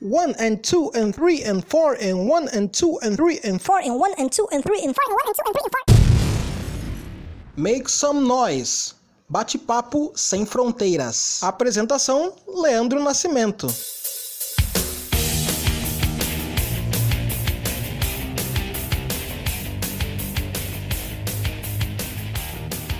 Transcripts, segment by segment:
One and two and three and four and one and two and three and four and one and two and three and four and one and two and three and four. Make some noise. Bate-papo sem fronteiras. Apresentação: Leandro Nascimento.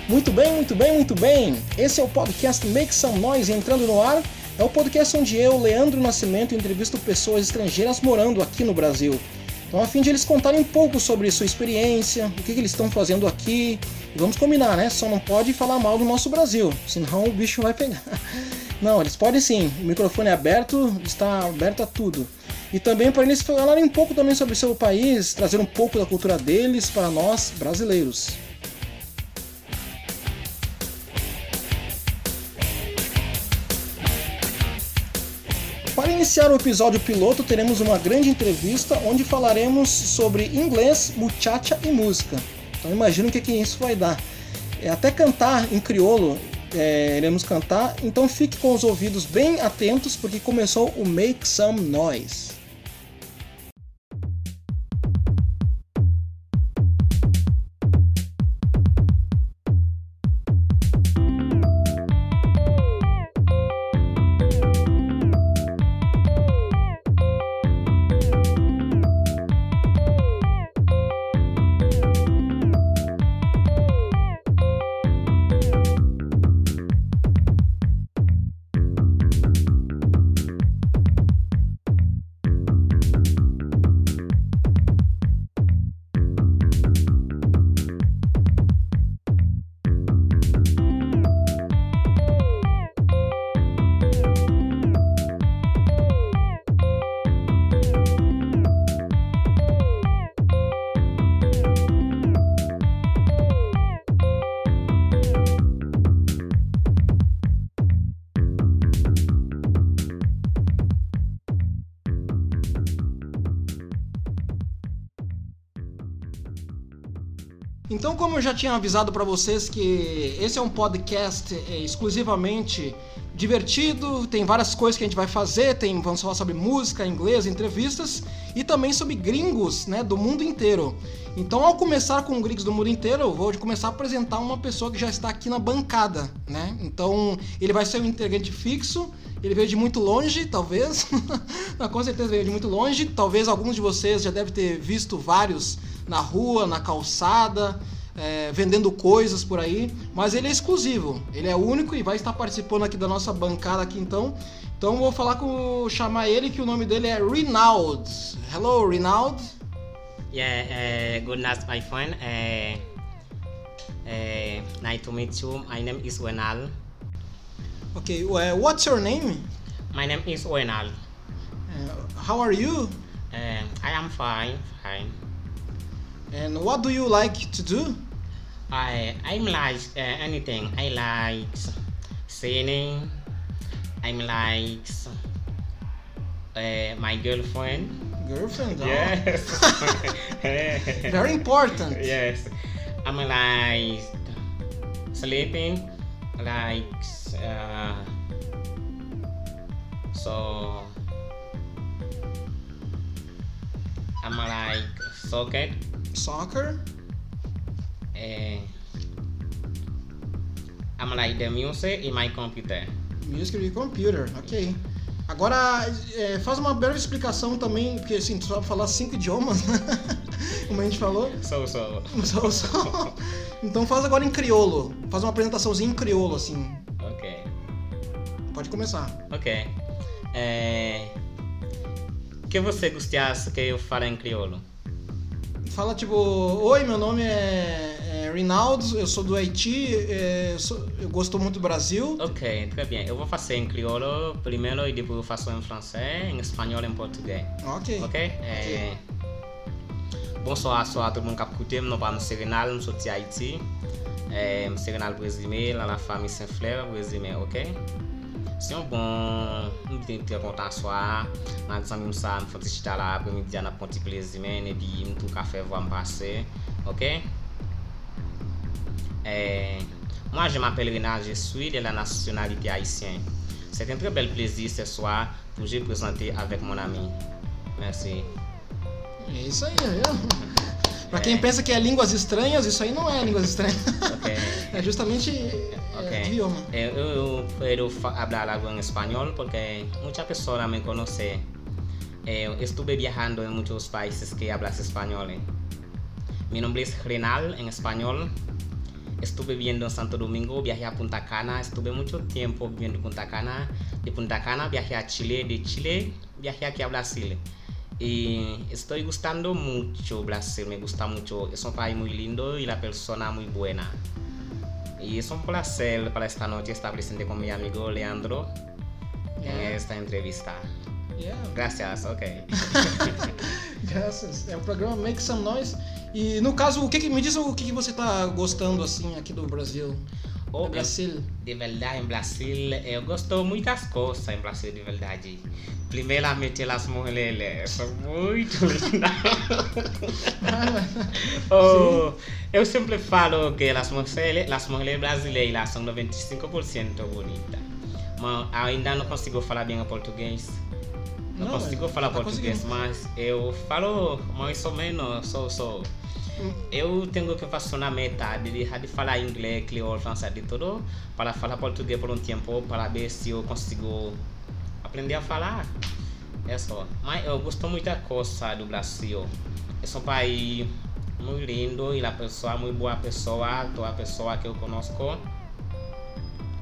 Muito bem, muito bem, muito bem. Esse é o podcast Make Some Noise entrando no ar. É o podcast onde eu, Leandro Nascimento, entrevisto pessoas estrangeiras morando aqui no Brasil. Então, a fim de eles contarem um pouco sobre sua experiência, o que, que eles estão fazendo aqui. E vamos combinar, né? Só não pode falar mal do nosso Brasil, senão o bicho vai pegar. Não, eles podem sim. O microfone é aberto, está aberto a tudo. E também para eles falarem um pouco também sobre seu país, trazer um pouco da cultura deles para nós brasileiros. Iniciar o episódio piloto, teremos uma grande entrevista onde falaremos sobre inglês, muchacha e música. Então imagina o que, que isso vai dar. É, até cantar em crioulo é, iremos cantar, então fique com os ouvidos bem atentos porque começou o Make Some Noise. Então, como eu já tinha avisado para vocês que esse é um podcast é, exclusivamente divertido, tem várias coisas que a gente vai fazer, tem vamos falar sobre música, inglês, entrevistas e também sobre gringos, né, do mundo inteiro. Então, ao começar com gringos do mundo inteiro, eu vou começar a apresentar uma pessoa que já está aqui na bancada, né? Então, ele vai ser um integrante fixo, ele veio de muito longe, talvez. Com certeza veio de muito longe. Talvez alguns de vocês já devem ter visto vários na rua, na calçada, é, vendendo coisas por aí. Mas ele é exclusivo. Ele é único e vai estar participando aqui da nossa bancada aqui então. Então vou falar com chamar ele que o nome dele é Rinald. Hello, Rinald. Yeah, uh, good night, my friend. Uh, uh, nice to meet you. My name is Wenal. Okay, uh, what's your name? My name is Wenal. Uh, how are you? Uh, I am fine, fine. And what do you like to do? I I'm like uh, anything. I like singing. I'm like uh, my girlfriend. Girlfriend? oh. Yes. Very important. yes. I'm like sleeping, like uh, so. I'm like socket. Soccer? Uh, I'm like the music in my computer. Music with computer, ok. Agora, é, faz uma breve explicação também, porque assim, tu sabe falar cinco idiomas, né? Como a gente falou. So so. Só- só- Então faz agora em crioulo. Faz uma apresentaçãozinha em crioulo, assim. Okay. Pode começar. Ok. É... que você gostasse que eu fale em crioulo? Fala tipo, oi, meu nome é, é Rinaldo, eu sou do Haiti, é, eu, sou- eu gosto muito do Brasil. Ok, très bien. Eu vou fazer em crioulo primeiro e depois eu faço em francês, em espanhol e em português. Ok. Ok? É... Bonsoir, soir tout le monde qui a écouté. Mon nom est Renal, je suis de Haïti. Euh, je suis Renal Brésilien, la famille Saint-Fleur, Brésilien, ok? Se yon bon, mwen biten tre kontan swa, nan disan mwen sa mwen fonte chita la, apre mwen diyan ap konti plezi men, epi mwen tou kafe vwa mwen pase, ok? Eh, mwen je m'apel Rena, je suis de la nationalité haïtienne. C'est un très bel plaisir ce soir pour vous présenter avec mon ami. Merci. Yes, yeah, yeah. Pra quem pensa que é línguas estranhas, isso aí não é línguas estranhas. Ok. É justamente é, Ok. idioma. Eh, Eu, eu puedo fa- hablar algo en español porque muchas personas me conocen. Eh, estuve viajando en muchos países que hablas español. eh. Mi nombre es Renal en español. Estuve viviendo en Santo Domingo, viajé a Punta Cana, estuve mucho tiempo viviendo en Punta Cana. De Punta Cana viajé a Chile, de Chile viajé aquí a Brasil. Y estoy gustando mucho Brasil, me gusta mucho. Es un país muy lindo y la persona muy buena. Y es un placer para esta noche estar presente con mi amigo Leandro en Yeah. esta entrevista. Yeah. Gracias, ok. Graças. É o programa Make Some Noise. E no caso, o que, que me diz o que, que você tá gostando assim aqui do Brasil? Oh, Do Brasil. De verdad, en Brasil, eu gosto muitas coisas em Brasil, de verdade. Primeiramente, as mulheres são muito lindas. oh, eu sempre falo que as mulheres, as mulheres brasileiras são 95% bonitas. Mas ainda não consigo falar bem o português. Não, Não, consigo mas falar tá português, mas eu falo mais ou menos, só, só. Eu tenho que fazer uma meta de deixar de falar inglês, crioulo, francês, de tudo, para falar português por um tempo, para ver se eu consigo aprender a falar. É só. Mas eu gosto muito da coisa do Brasil. É um país muito lindo e a pessoa, muito boa pessoa, toda pessoa que eu conosco.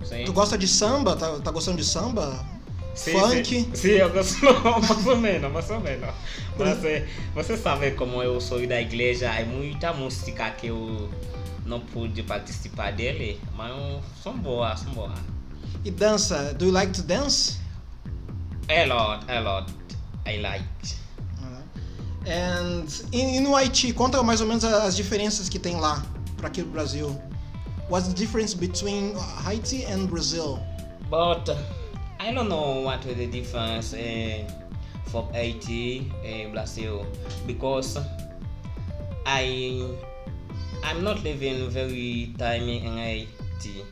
Sim. Tu gosta de samba? Tá, tá gostando de samba? Funk? Sim, eu gosto mais ou menos, mais ou menos. Mas eh, você sabe como eu sou da igreja, é muita música que eu não pude participar dele, mas são boas, são boas. E dança? Do you like to dance? A lot, a lot. I like. And e, e no Haiti, conta mais ou menos as diferenças que tem lá para aqui no Brasil. What's the difference between Haiti and Brazil? But I don't know what the difference uh, from Haiti and Brazil because I I'm not living very time in Haiti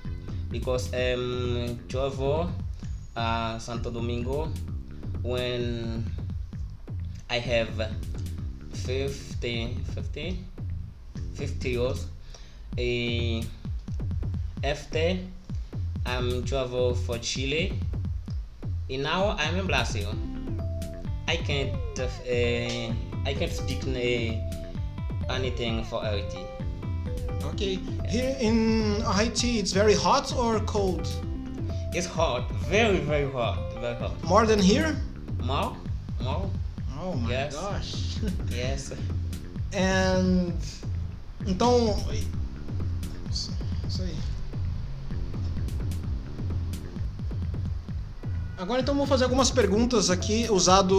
because um travel uh, Santo Domingo when I have 50 50 50 years uh, after I'm travel for Chile. And now I'm in Brazil. I can't uh, I can't speak uh, anything for Haiti. Okay. Here in Haiti, it's very hot or cold? It's hot, very very hot, very hot. More than here? More, more, Oh my Yes. gosh. yes. And então isso aí. Agora então vou fazer algumas perguntas aqui usado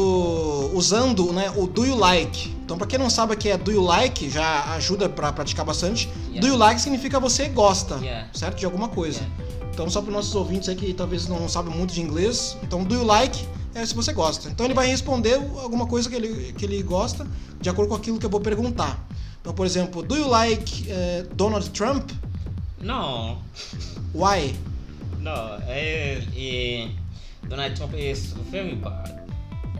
usando, né, o do you like. Então para quem não sabe o que é do you like, já ajuda para praticar bastante. Yeah. Do you like significa você gosta, Yeah. certo? De alguma coisa. Yeah. Então só para nossos ouvintes aí que talvez não sabem muito de inglês, então do you like é se você gosta. Então ele vai responder alguma coisa que ele, que ele gosta de acordo com aquilo que eu vou perguntar. Então, por exemplo, do you like eh, Donald Trump? No, Why? no. eh, eh, Donald Trump is very bad.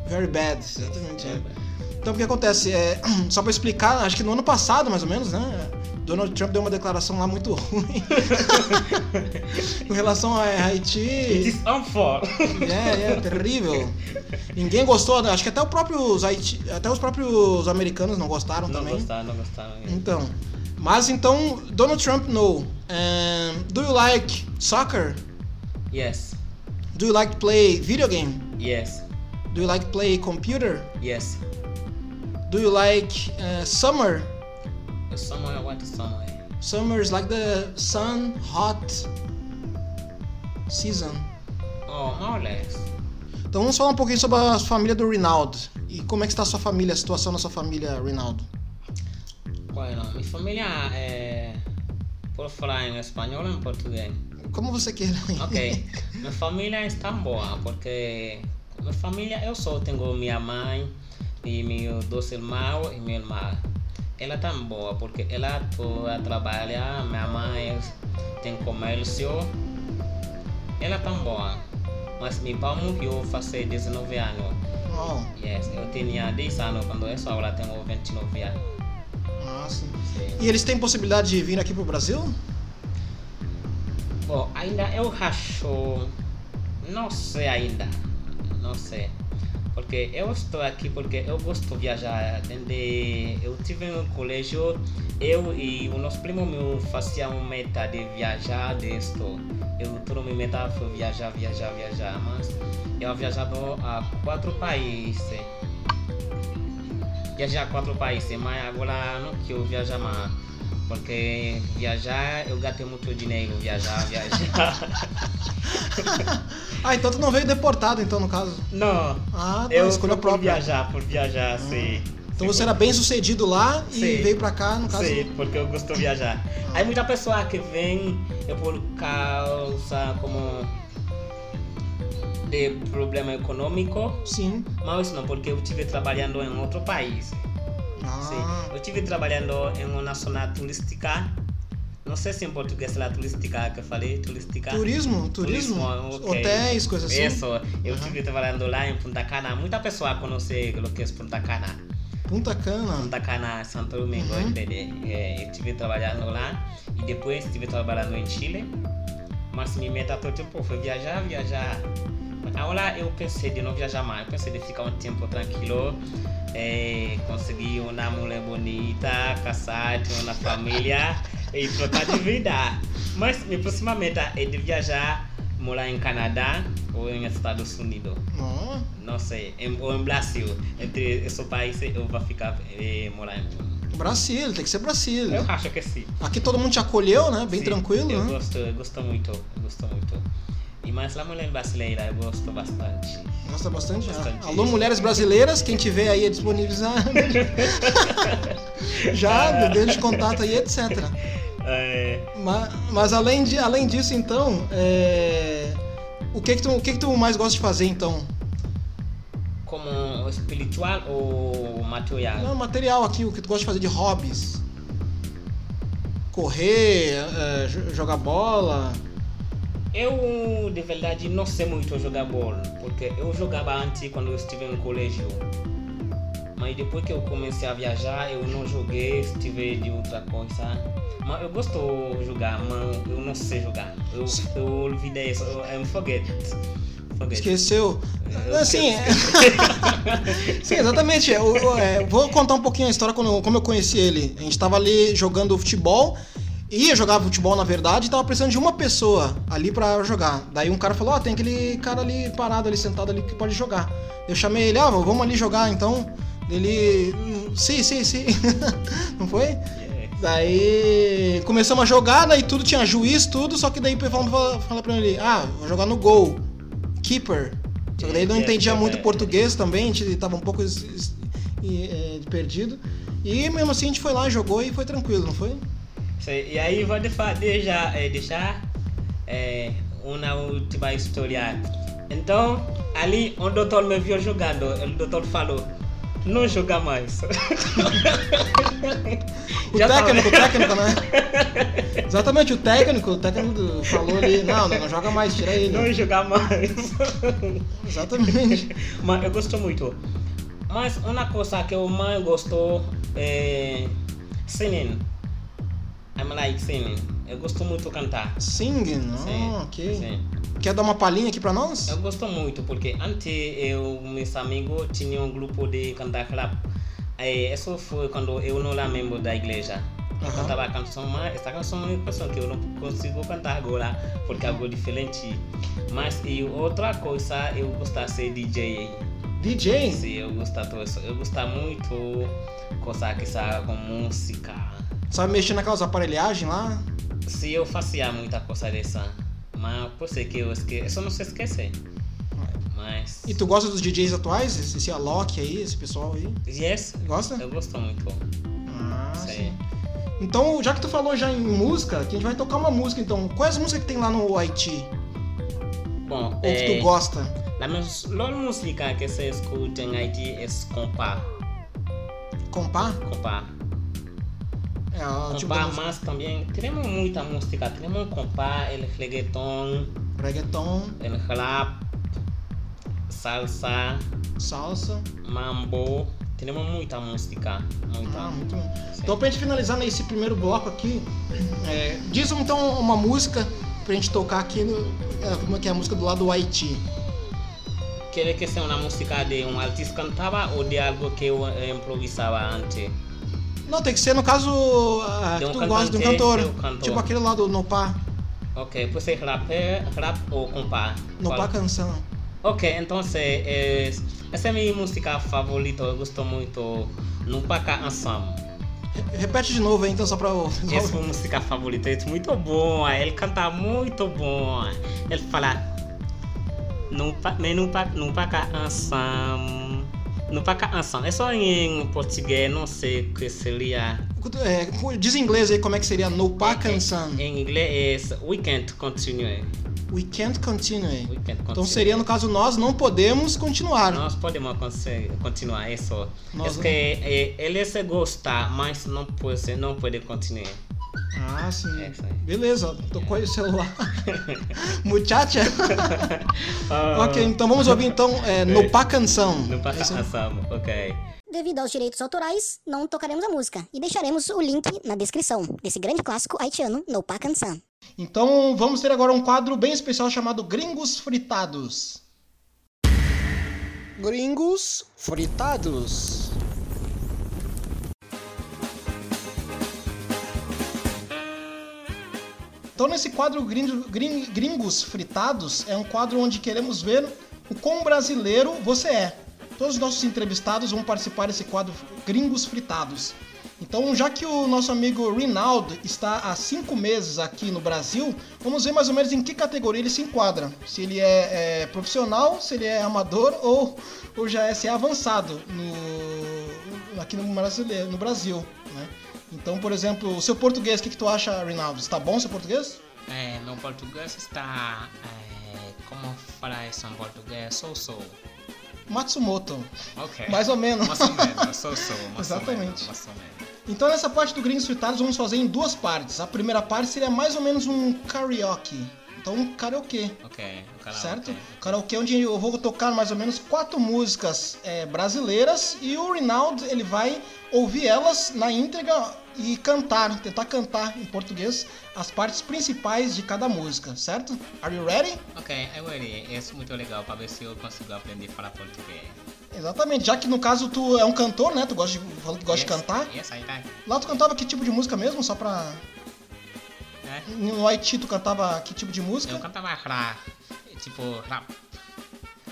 Very bad. Exatamente. Very é. bad. Então o que acontece? É, só para explicar, acho que no ano passado, mais ou menos, né? Donald Trump deu uma declaração lá muito ruim com relação a It Haiti. is unfair. É, é terrível. Ninguém gostou, né? acho que até, o próprios Haiti, até os próprios americanos não gostaram não também. gostaram, não gostaram. Então, mas então, Donald Trump, no. Um, do you like soccer? Yes, Do you like to play video game? yes, Do you like to play computer? yes. Do you like uh, summer? Somewhere, what is somewhere? Summer is like the sun, hot season. Oh, more or less. Então vamos falar um pouquinho sobre a família do Rinaldo. E como é que está a sua família, a situação da sua família, Rinaldo? Bueno, mi familia, eh, puedo falar em espanhol ou em português? Como você queira. Ok, minha família está boa porque minha família eu só tenho minha mãe e meus dois irmãos e minha irmã. Ela está boa porque ela toda trabalha, minha mãe tem comércio. Ela está boa. Mas meu pai morreu faz 19 anos. Oh, Yes, eu tinha 10 anos quando eu agora tenho 29 anos. ah, sim. Sim. E eles têm possibilidade de vir aqui pro Brasil? Bom, ainda eu acho. Não sei ainda. Não sei. Porque eu estou aqui porque eu gosto de viajar. Desde eu tive no colégio, eu e o nosso primo meu faziam meta de viajar disto. Eu toda minha meta foi viajar, viajar, viajar. Mas eu viajado a quatro países. Viajar a quatro países, mas agora não quero viajar mais. Porque viajar, eu gastei muito dinheiro, viajar, viajar. Ah, então tu não veio deportado, então, no caso. Não, Ah, tá, eu escolha fui por viajar, por viajar, sim. Então você era bem sucedido lá e Sim. veio pra cá, no caso. Sim, porque eu gosto de viajar. Aí muita pessoa que vem é por causa como de problema econômico, Sim. mas não, porque eu estive trabalhando em outro país. Ah, Sim, eu estive trabalhando em uma zona turística. Não sei se em português é a turística que eu falei, turística. Turismo, turismo, ok. hotéis, coisas assim. Isso, eu Aham. estive trabalhando lá em Punta Cana. Muita pessoa conhece o que é Punta Cana. Punta Cana. Punta Cana, Santo Domingo, Uhum. entende? É, eu estive trabalhando lá e depois estive trabalhando em Chile. Mas minha meta todo tempo foi viajar, viajar. Agora eu pensei de não viajar mais, eu pensei de ficar um tempo tranquilo, é, conseguir uma mulher bonita, casar, ter uma família e trocar de vida. Mas minha próxima meta é de viajar, morar em Canadá ou em Estados Unidos. Ó, Não sei, em, ou em Brasil. Entre esses países eu vou ficar eh, morar em. Brasil, tem que ser Brasil. Eu acho que sim. Aqui todo mundo te acolheu, né? Bem Sim, tranquilo, Eu né? gosto, eu gosto muito, eu gosto muito. E mais a mulher brasileira eu gosto bastante. Gosta bastante? Bastante. Ah, Alô, mulheres brasileiras, quem tiver aí a disponibilizar. Já, dê de contato aí, etc. É, Mas, mas além, de, além disso, então, é, o, que que, tu, o que que tu mais gosta de fazer, então? como espiritual ou material? Não, material aqui, o que tu gosta de fazer de hobbies? Correr, é, jo- jogar bola. Eu, de verdade, não sei muito jogar bola, porque eu jogava antes quando eu estive no colégio. Mas depois que eu comecei a viajar, eu não joguei, estive de outra coisa. Mas eu gosto de jogar, mas eu não sei jogar. Eu, eu olvidei isso, eu I'm forget. forget. Esqueceu? Eu Assim, sim, exatamente. Eu, eu, é, vou contar um pouquinho a história eu- como eu conheci ele. A gente tava ali jogando futebol, ia jogar futebol na verdade, e tava precisando de uma pessoa ali pra jogar. Daí um cara falou: Ó, tem aquele cara ali parado ali, sentado ali que pode jogar. Eu chamei ele: Ah, vamos ali jogar então. Ele, "Hum, sim, sim, sim. Não foi? Yeah. Daí começamos a jogar, daí tudo tinha juiz, tudo, só que daí falando fala, fala pra ele, ah, vou jogar no gol. Keeper. Só que daí não entendia muito português também, a gente tava um pouco e, é, perdido. E mesmo assim a gente foi lá, jogou e foi tranquilo, não foi? E aí vou deixar, eh, deixar eh, uma última história. Então, ali o doutor me viu jogando, o doutor falou, não joga mais. O Já técnico, o falei. técnico, né? Exatamente, o técnico, o técnico falou ali, não, não, não joga mais, tira ele. Não joga mais. Exatamente. Mas eu gosto muito. Mas uma coisa que eu mais gosto é singing. I'm like singing. Eu gosto muito de cantar. Singing, Sim, ah, ok. sim. Quer dar uma palhinha aqui pra nós? Eu gosto muito porque antes eu meus amigos tinham um grupo de cantar rap. É, isso foi quando eu não era membro da igreja. Eu Aham. cantava a canção, mas essa canção é uma canção que eu não consigo cantar agora porque é algo diferente. Mas e outra coisa, eu gosto de ser DJ. DJ? Sim, eu gosto disso. Eu gosto muito coisa que sabe com música. Sabe mexer naquelas aparelhagens lá? Sim, eu fazia muita coisa dessa. Mas por ser que eu esqueci, eu só não se esquecer. Mas. E tu gosta dos DJs atuais? Esse, esse Alok aí, esse pessoal aí? Yes, Gosta? eu gosto muito. Ah, sim. Então, já que tu falou já em música, que a gente vai tocar uma música então. Quais músicas que tem lá no Haiti? Bom, Ou que eh, tu gosta? la melhor música que se escuta em Haiti é compa. Compá? Compa. É, o tipo música. mas também temos muita música. Temos compa, el reggaeton, Reggaeton. el rap, salsa, salsa. mambo. Temos muita música. Muita. Ah, muito bom. Sim. Então, pra gente finalizar nesse primeiro bloco aqui, é, diz então uma música pra gente tocar aqui, no, como é que é a música do lado do Haiti. Quer que seja uma música de um artista cantava ou de algo que eu improvisava antes? Não, tem que ser, no caso, um que tu gosta de um cantor. cantor. Tipo aquele lá do Nopá, Ok, pode ser rapper, rap ou compá? Nopá? Canção. Ok, então eh, essa é a minha música favorita, eu gosto muito. No Paca Ensemble. Re- Repete de novo aí, então, só pra eu... Essa é a música favorita, é muito boa, ele canta muito bom. Ele fala. No, pa- mas no, pa- No Paca Ensemble. É só em português, não sei o que seria. É, diz em inglês aí como é que seria Nopá Canção. Em inglês é We Can't Continue. We can't continue. We can't continue. Então seria, no caso, nós não podemos continuar. Nós podemos continuar isso. Nós é que eh, ele se gosta, mas não pode, não pode continuar. Ah, sim. É. Beleza, tocou aí o celular. Muchacha? Ah, ok, então vamos ouvir então é, Nopá Canção. No Esse- Ensemble, ok. Devido aos direitos autorais, não tocaremos a música e deixaremos o link na descrição desse grande clássico haitiano, No Pa Cansan. Então vamos ter agora um quadro bem especial chamado Gringos Fritados. Gringos Fritados. Então nesse quadro Grin- Grin- Gringos Fritados é um quadro onde queremos ver o quão brasileiro você é. Todos os nossos entrevistados vão participar desse quadro Gringos Fritados. Então, já que o nosso amigo Rinaldo está há cinco meses aqui no Brasil, vamos ver mais ou menos em que categoria ele se enquadra. Se ele é, é, profissional, se ele é amador ou, ou já é, se é avançado no, aqui no, brasileiro, no Brasil. Né? Então, por exemplo, o seu português, o que, que tu acha, Rinaldo? Está bom o seu português? É, meu português está. É, como falar isso em português? Sou, sou. Matsumoto. Ok. Mais ou menos. Mais ou menos, sou, sou. Exatamente. Mais ou menos. Então nessa parte do Gringos Fritados vamos fazer em duas partes. A primeira parte seria mais ou menos um karaoke. Então um karaokê, Ok, o canal. certo? ok. Karaokê onde eu vou tocar mais ou menos quatro músicas é, brasileiras e o Rinaldo ele vai ouvir elas na íntegra e cantar, tentar cantar em português as partes principais de cada música, certo? Are you ready? Ok, eu ready. Isso é muito legal para ver se eu consigo aprender a falar português. Exatamente, já que no caso tu é um cantor, né? Tu gosta de, falou que gosta de Yes, cantar. Yes, I. Lá tu cantava que tipo de música mesmo? Só pra. É? No Haiti tu cantava que tipo de música? Eu cantava rap. Tipo, rap.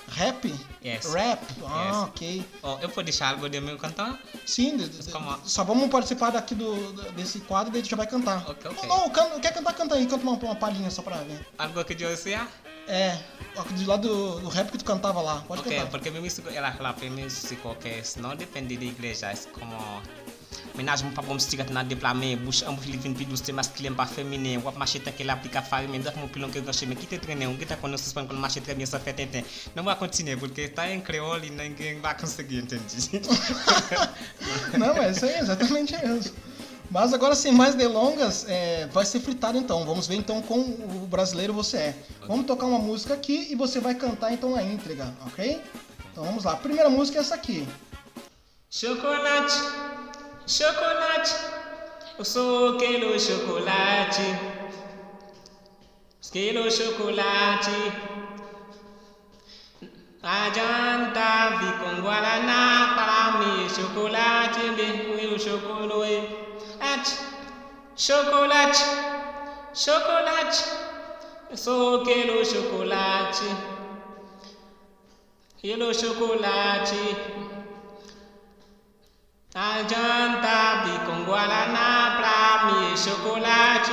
Rap? Yes. Rap? Ah, Yes. ok. Oh, eu vou deixar algo de meu cantar? Sim, de- de- Como? só vamos participar daqui do, desse quadro e daí tu já vai cantar. Ok, ok. Não, não, can- quer cantar, canta aí, canta uma, uma palhinha só pra ver. Algo que eu sei? É, do lado do, do rap que tu cantava lá, pode Ok, cantar. porque meu músico era rap, meu músico que não depende da igreja, é como Menaj mwen pa bom stigat nan deplame, bouch an mwen livin pi douce masculin pa feminin, wap mache ten ke la pli ka fari men, dak mwen pilon ke goshe men, ki te trene, ou kita konon suspend kon mache tre bien sa fe tenten. Nan mwen kontine, porque tá em creole e ninguém vai conseguir entender. Não, é isso aí, exatamente mesmo. Mas agora, sem mais delongas, é, vai ser fritado então. Vamos ver então como o brasileiro você é. Vamos tocar uma música aqui e você vai cantar então a íntegra, ok? Então vamos lá. A primeira música é essa aqui. Chocolate, chocolate, eu sou aquele chocolate. Aquele chocolate. Adianta vir com Guaraná para mim, chocolate, bem, o chocolate. Chocolate, chocolate, eu sou aquele chocolate. Vir com Guaraná pra mim, chocolate,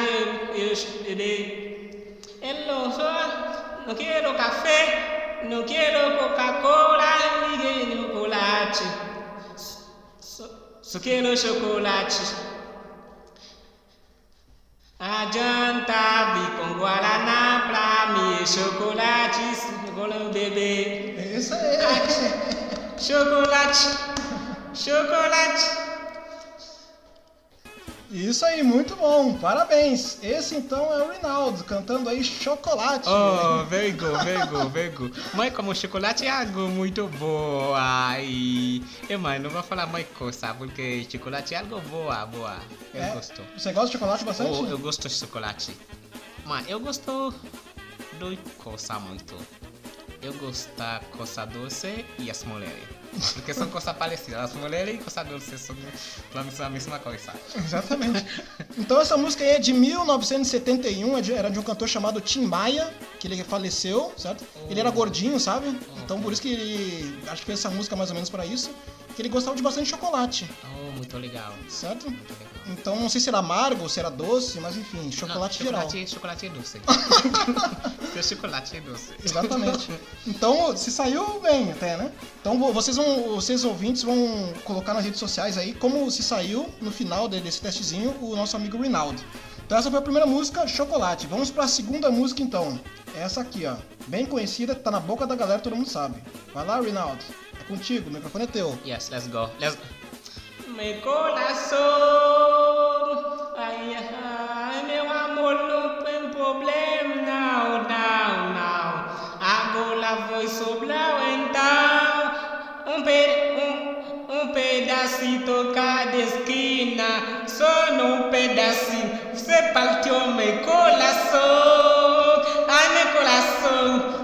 eu chorei. Eu só não quero café, não quero Coca-Cola, ninguém chocolate. Só, só quero chocolate. Adianta vir com Guaraná pra mim, chocolate, chocolate, bebê. É isso aí. Chocolate, chocolate. Isso aí, muito bom. Parabéns. Esse então é o Rinaldo cantando aí Chocolate. Oh, very good, very good, very good. Mãe, como chocolate é algo muito boa. E, e mãe, não vou falar mais coisa, porque chocolate é algo boa, boa. Eu É? gosto. Você gosta de chocolate bastante? Oh, eu gosto de chocolate. Mas eu gosto de coisa muito. Eu gosto da coisa doce e as mulheres. Porque são coisas parecidas. As mulheres e coisa doce são a mesma coisa. Exatamente. Então essa música aí é de 1971, é era de um cantor chamado Tim Maia, que ele faleceu, certo? Ele era gordinho, sabe? Então por isso que ele acho que fez essa música mais ou menos pra isso, que ele gostava de bastante chocolate, Oh, muito legal. certo? Muito legal. Então não sei se era amargo, se era doce, mas enfim, chocolate Não, geral. chocolate, chocolate é doce. Seu chocolate é doce. Exatamente. Então, se saiu bem até, né? Então, vo- vocês vão, vocês ouvintes vão colocar nas redes sociais aí como se saiu no final de- desse testezinho o nosso amigo Rinaldo. Então, essa foi a primeira música, Chocolate. Vamos para a segunda música então. Essa aqui, ó. Bem conhecida, tá na boca da galera, todo mundo sabe. Vai lá, Rinaldo. É contigo, o microfone é teu. Yes, let's go. Let's Meu coração, cada esquina, só num pedacinho. Você partiu meu coração, ai meu coração,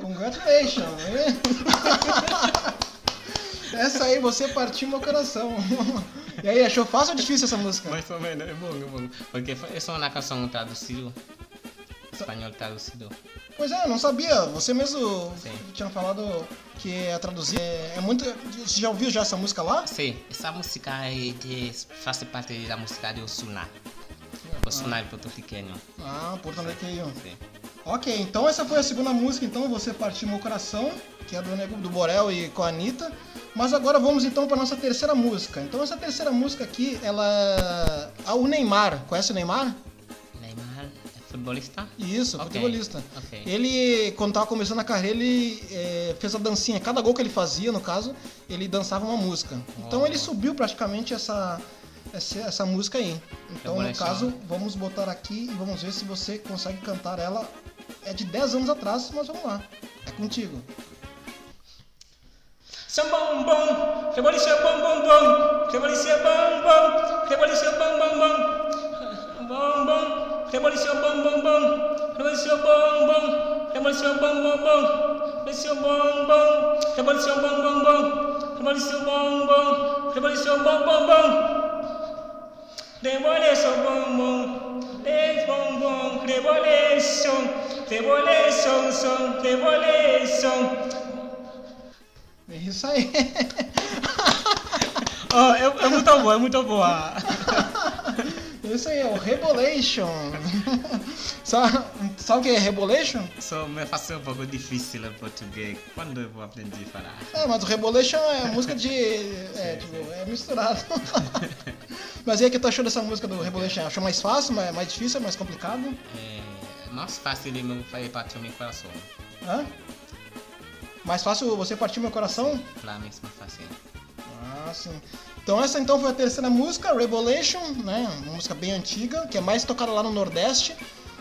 Congratulations! né? Essa aí, você partiu meu coração. E aí, achou fácil ou difícil essa música? Mais ou menos, é bom, é bom. Porque essa é uma canção traduzida, espanhol traduzido. Pois é, eu não sabia. Você mesmo Sim. tinha falado que é traduzir. É, é muito. Você já ouviu já essa música lá? Sim, essa música é de, faz parte da música de Osuna. Osuna é porto-riquenho. Ah, porto-riqueño. Sim. Ok, então essa foi a segunda música, então você partiu meu coração, que é do Nego do Borel e com a Anitta. Mas agora vamos então para nossa terceira música. Então essa terceira música aqui, ela. Ah, o Neymar. Conhece o Neymar? Neymar é futebolista? Isso, Ok, futebolista. ok. Ele, quando tava começando a carreira, ele eh, fez a dancinha. Cada gol que ele fazia, no caso, ele dançava uma música. Então Oh. ele subiu praticamente essa, essa, essa música aí. Então, no caso, vamos botar aqui e vamos ver se você consegue cantar ela. É de 10 anos atrás, mas vamos lá. É contigo. São bom bom, revolução bom bom revolução bom bom, revolução bom bom bom, bom bom, revolução bom bom bom, revolução bom bom, revolução bom bom bom, revolução bom bom, revolução bom bom bom, revolução bom bom, revolução bom bom bom. Revolution bom bom, es bom bom, revolution, revolution, son, revolution. É isso aí. Oh, é, é muito boa, é muito boa. É isso aí, é o Rebolation. sabe, sabe o que é Rebolation? Só me faz um pouco difícil em português. Quando eu vou aprender a falar? É, mas o Rebolation é música de. É, tipo, é misturado. mas e aí, o que tu achou dessa música do Rebolation? Achou mais fácil, mais, mais difícil, mais complicado? É mais fácil de me fazer partir meu coração. Hã? Mais fácil você partir meu coração? Para mim é mais fácil. Ah, sim. Então essa então foi a terceira música, Revelation, né? Uma música bem antiga, que é mais tocada lá no Nordeste.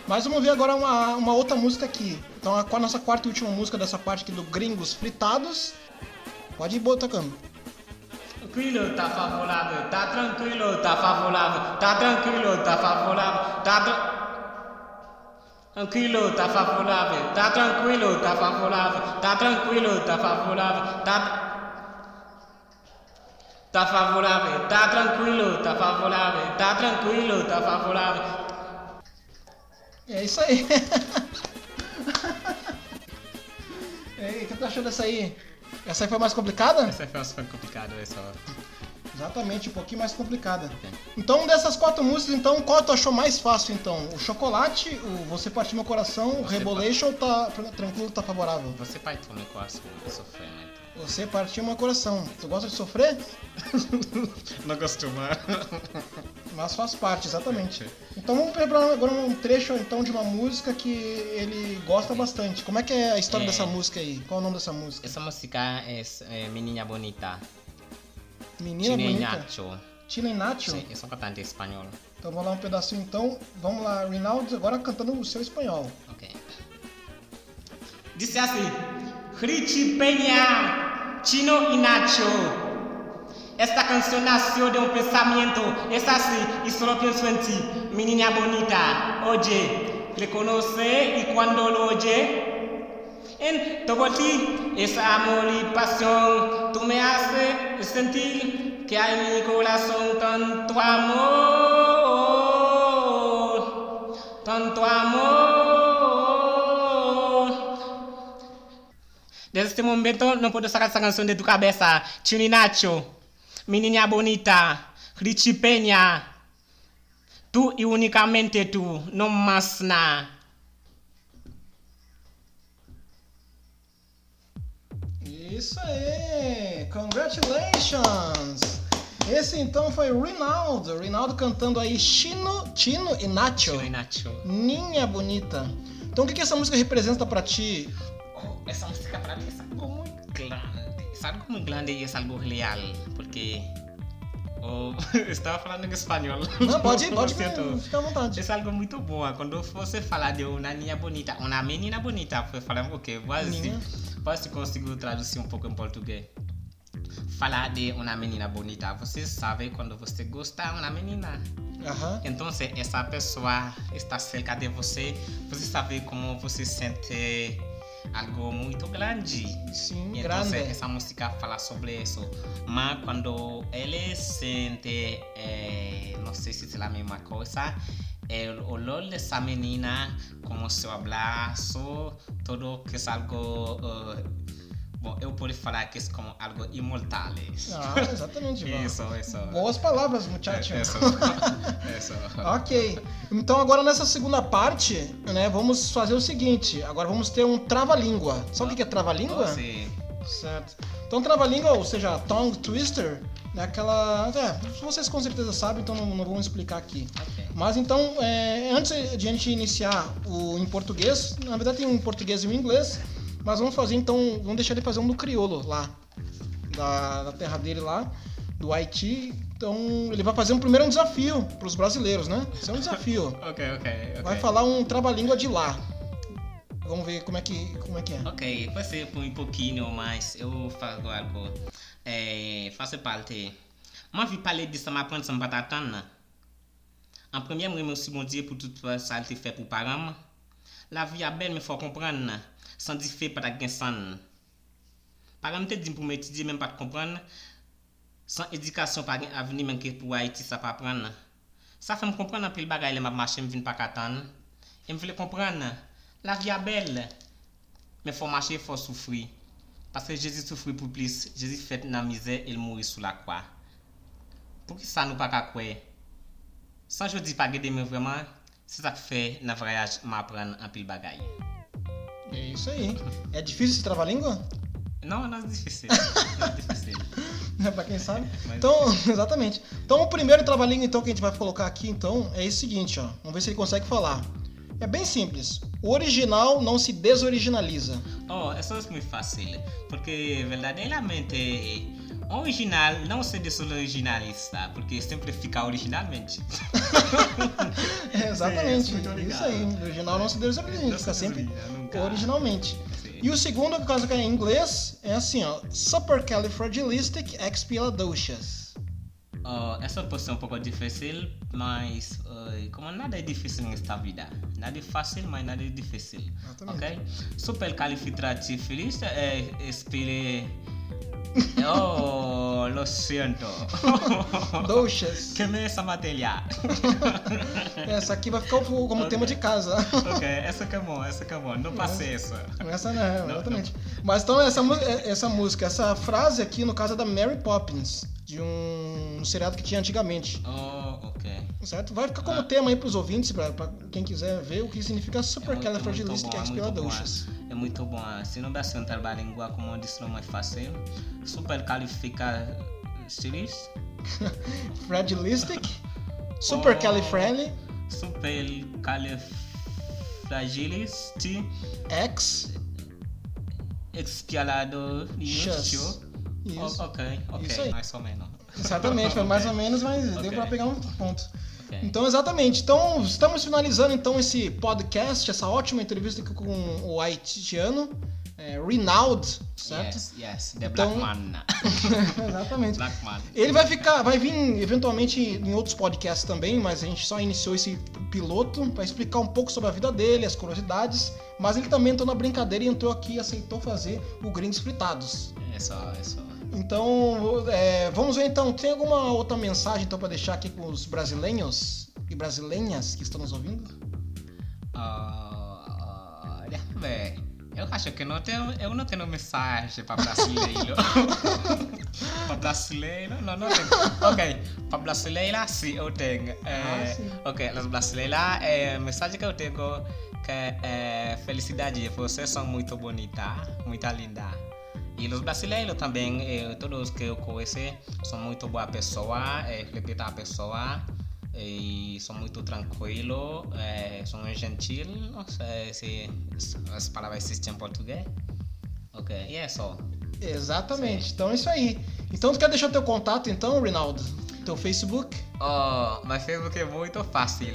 Mas vamos ver agora uma, uma outra música aqui. Então a, a nossa quarta e última música dessa parte aqui do Gringos Fritados. Pode ir boa tocando. Tranquilo, tá favorável, tá tranquilo, tá favorável, tá tranquilo, tá favorável, tá tra... Tranquilo, tá favorável. Tá tranquilo, tá favorável. Tá tranquilo, tá favorável. Tá. Tá favorável, tá tranquilo, tá favorável, tá tranquilo, tá favorável. É isso aí. Ei, o que tu achou dessa aí? Essa aí foi mais complicada? Essa foi complicada, essa. Exatamente, um pouquinho mais complicada. Então, dessas quatro músicas, então, qual tu achou mais fácil, então? O Chocolate, o Você Partiu Meu Coração, o Rebolation ou tá tranquilo, tá favorável? Você partiu meu coração, eu sofrendo. Você partiu meu coração. Tu gosta de sofrer? Não gosto mais. Mas faz parte, exatamente. Então vamos pegar agora um trecho então de uma música que ele gosta bastante. Como é que é a história É. dessa música aí? Qual é o nome dessa música? Essa música é, é Menina Bonita. Menina Chile Bonita. Nacho. Chile Nacho. Sim, eu sou cantante espanhol. Então vamos lá um pedacinho então. Vamos lá, Rinaldo agora cantando o seu espanhol. Ok. Dice así, Richie Peña, Chino y Nacho. Esta canción nació de un pensamiento, es así, y solo pienso en ti, mi niña bonita. Oye, le conoce y cuando lo oye, en todo ti es amor y pasión. Tú me haces sentir que hay mi corazón tanto amor, tanto amor. Desde este momento no puedo sacar esa canción de tu cabeza. Chini Nacho, mi niña bonita, Richie Peña. Tú y únicamente tú, no más nada. Isso aí! Congratulations! Esse então foi Rinaldo. Rinaldo cantando aí Chino, Chino e Nacho. Chino y Nacho. Ninha bonita. Então o que, que essa música representa pra ti? Oh, esa música para mí es algo muy grande. Es algo muy grande y es algo real. Porque. Oh, estava falando em espanhol. Não, pode, pode siento. fica à vontade. É algo muito boa. Quando você falar de uma niña bonita, uma menina bonita, foi falar o quê? Quase consigo traduzir um pouco em português. Falar de uma menina bonita, você sabe quando você gosta de uma menina. Aham. Então, essa pessoa está cerca de você, você sabe como você sente algo muito grande. Sim, Então, grande. essa música fala sobre isso. Mas quando ele sente, eh, não sei se é a mesma coisa, o olor dessa menina, como seu abraço, tudo que é algo. eh, bom, eu posso falar que é como algo imortal. Ah, exatamente. Isso, isso. Boas palavras, muchacho. Isso. isso. Ok. Então agora nessa segunda parte, né, vamos fazer o seguinte. Agora vamos ter um trava-língua. Sabe o que é trava-língua? Sim. Certo. Então trava-língua, ou seja, tongue twister, é aquela... É, vocês com certeza sabem, então não, não vamos explicar aqui. Ok. Mas então, é, antes de a gente iniciar o em português, na verdade tem um em português e um em inglês, mas vamos fazer então, vamos deixar ele fazer um do crioulo lá, da, da terra dele lá, do Haiti. Então ele vai fazer um primeiro um desafio para os brasileiros, né? Isso é um desafio. Ok, ok, ok. Vai falar um trava-língua de lá. Vamos ver como é que, como é, que é. Ok, vai ser um pouquinho, mas eu faço algo. É, faço parte. Moi, je parler de ça, m'apprendre ça, m'attendre. An premye mwen remersi bon diye pou tout sa l te fe pou param. La vi a bel men fò kompran nan. San di fe patak gen san. Param te dim pou mwen etidye men pat kompran. San edikasyon pa gen aveni men ke pou Haiti sa pa pran nan. Sa fèm kompran an pil bagay le map mache m vin pa katan. E m vle kompran nan. La vi a bel. Men fò mache fò soufri. Paske Jezi soufri pou plis. Jezi fèt nan mize el mouri sou la kwa. Pou ki sa nou pa kakwe? Dis pas guider, mais vraiment, c'est ça que fait dans le voyage m'apprendre un pile bagaille. É isso aí. É difícil esse trava-língua? Não, não é difícil. Não é difícil. pra quem sabe. Mas- Então, exatamente. Então, o primeiro trava-língua então, que a gente vai colocar aqui, então, é esse seguinte, ó. Vamos ver se ele consegue falar. É bem simples. O original não se desoriginaliza. Oh, isso é muito fácil. Porque verdadeiramente, original não se desoriginalista. Porque sempre fica originalmente. É, exatamente. Sim, muito isso aí. Original não se se fica sempre originalmente. Sim. E o segundo, caso que é em inglês, é assim, ó. Supercalifragilisticexpialidocious. Oh, essa pode ser um pouco difícil, mas uh, como nada é difícil nesta vida. Nada é fácil, mas nada é difícil. Exatamente. Ok? Supercalifragilístico é espere... Oh, lo siento. Doxas. Queimei essa matéria. Essa aqui vai ficar como tema de casa. ok, essa que é bom, essa que é bom. Não passei essa. Essa não, exatamente. Mas então essa, é- essa música, essa frase aqui no caso é da Mary Poppins, de um, um seriado que tinha antigamente. Oh, ok. Certo? Vai ficar como Ah. tema aí pros ouvintes, pra, pra quem quiser ver o que significa É muito- é muito Supercalifragilisticexpialidocious. É muito bom. Se não trabalha em língua, como disse, não é fácil. Supercalificacilis. Fragilistic, Supercalifragilistic, Supercalifragilistic. X, Expialado. Chus. Isso. Isso. ok, ok. Isso aí. Mais ou menos. Exatamente, foi mais ou menos, mas deu Ok. pra pegar um ponto. Então, exatamente. Então, estamos finalizando então esse podcast, essa ótima entrevista com o haitiano, é, certo? Yes, yes. The Então- Black Man. exatamente. Black Man. Ele vai ficar, vai vir eventualmente em outros podcasts também, mas a gente só iniciou esse piloto para explicar um pouco sobre a vida dele, as curiosidades. Mas ele também entrou na brincadeira e entrou aqui e aceitou fazer o Gringos Fritados. É só, é só. Então, é, vamos ver então. Tem alguma outra mensagem então para deixar aqui com os brasileiros e brasileiras que estão nos ouvindo? Ah, Olha, velho. Eu acho que não tenho, eu não tenho mensagem para brasileiro. para brasileiro, não, não tenho. Ok, para brasileiro sim, eu tenho. É, Ah, sim. ok, as brasileiras, é, mensagem que eu tenho que é felicidade, vocês são muito bonitas, muito lindas. E os brasileiros também, eh, todos que eu conheço, são muito boa pessoa, eh, respeita a pessoa, e são muito tranquilos, eh, são gentil, não sei se as palavras existem em português. Ok, e é só. Exatamente. Então é isso aí. Então tu quer deixar teu contato então, Rinaldo? Teu Facebook? Oh, mas Facebook é muito fácil.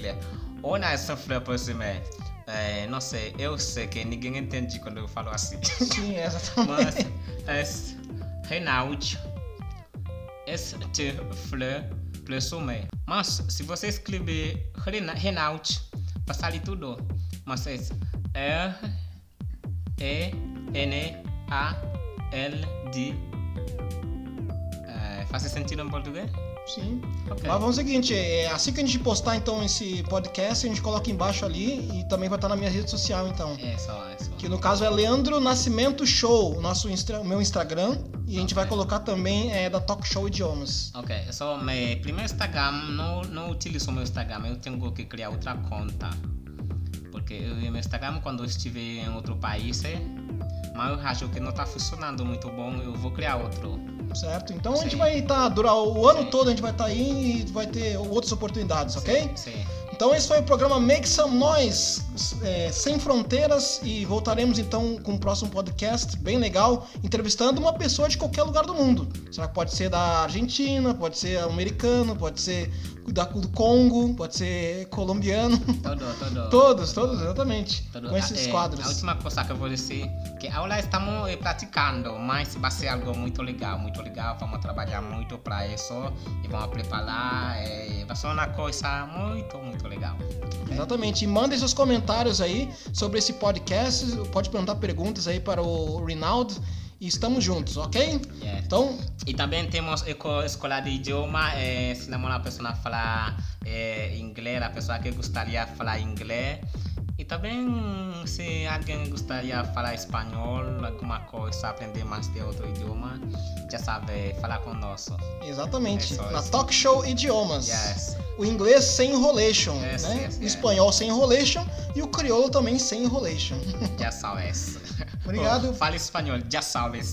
Ou na Sunflower por cima. É, não sei, eu sei que ninguém entende quando eu falo assim. Sim, exatamente. Mas é Renault este fleur sommet. Mas se você escrever Rena- Renault, vai sair tudo. Mas é R E N A L D. É, faz sentido em português? Sim. Ok. Mas vamos ao seguinte, é, assim que a gente postar então esse podcast, a gente coloca embaixo ali e também vai estar na minha rede social então. É só, é só. Que no caso é Leandro Nascimento Show, o nosso o meu Instagram, e a gente vai Ok. colocar também é, da Talk Show Idiomas. Ok, só meu primeiro Instagram, não, não utilizo meu Instagram, eu tenho que criar outra conta. Porque eu, meu Instagram, quando eu estiver em outro país, é, mas eu acho que não está funcionando muito bom, eu vou criar outro. Certo? Então a gente Sim. vai estar, durar o ano Sim. todo, a gente vai estar aí e vai ter outras oportunidades, ok? Sim. Então esse foi o programa Make Some Noise, é, sem fronteiras, e voltaremos então com o próximo podcast bem legal, entrevistando uma pessoa de qualquer lugar do mundo. Será que pode ser da Argentina, pode ser americano, pode ser da, do Congo, pode ser colombiano. Todo, todo. todos, todos, exatamente. todo. Com esses Eh, quadros. A última coisa que eu vou dizer que agora estamos eh, praticando, mas vai ser algo muito legal, muito legal. Vamos trabalhar muito para isso e vamos preparar. eh, vai ser uma coisa muito, muito legal. Exatamente. E mandem seus comentários aí sobre esse podcast. Pode perguntar perguntas aí para o Rinaldo. E estamos juntos, ok? Yes. Então, E também temos escola de idioma, eh, se não uma pessoa fala eh, inglês, a pessoa que gostaria de falar inglês. Também se alguém gostaria de falar espanhol, alguma coisa, aprender mais de outro idioma, já sabe, falar conosco. exatamente. É na isso. Talk Show Idiomas. Yes. O inglês sem enrolation, Yes, né? yes, o espanhol sem enrolation e o crioulo também sem enrolation. Já sabes. Obrigado. Oh, fala espanhol, já sabes.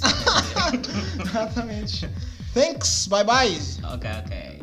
Exatamente. Thanks, bye bye. ok, ok.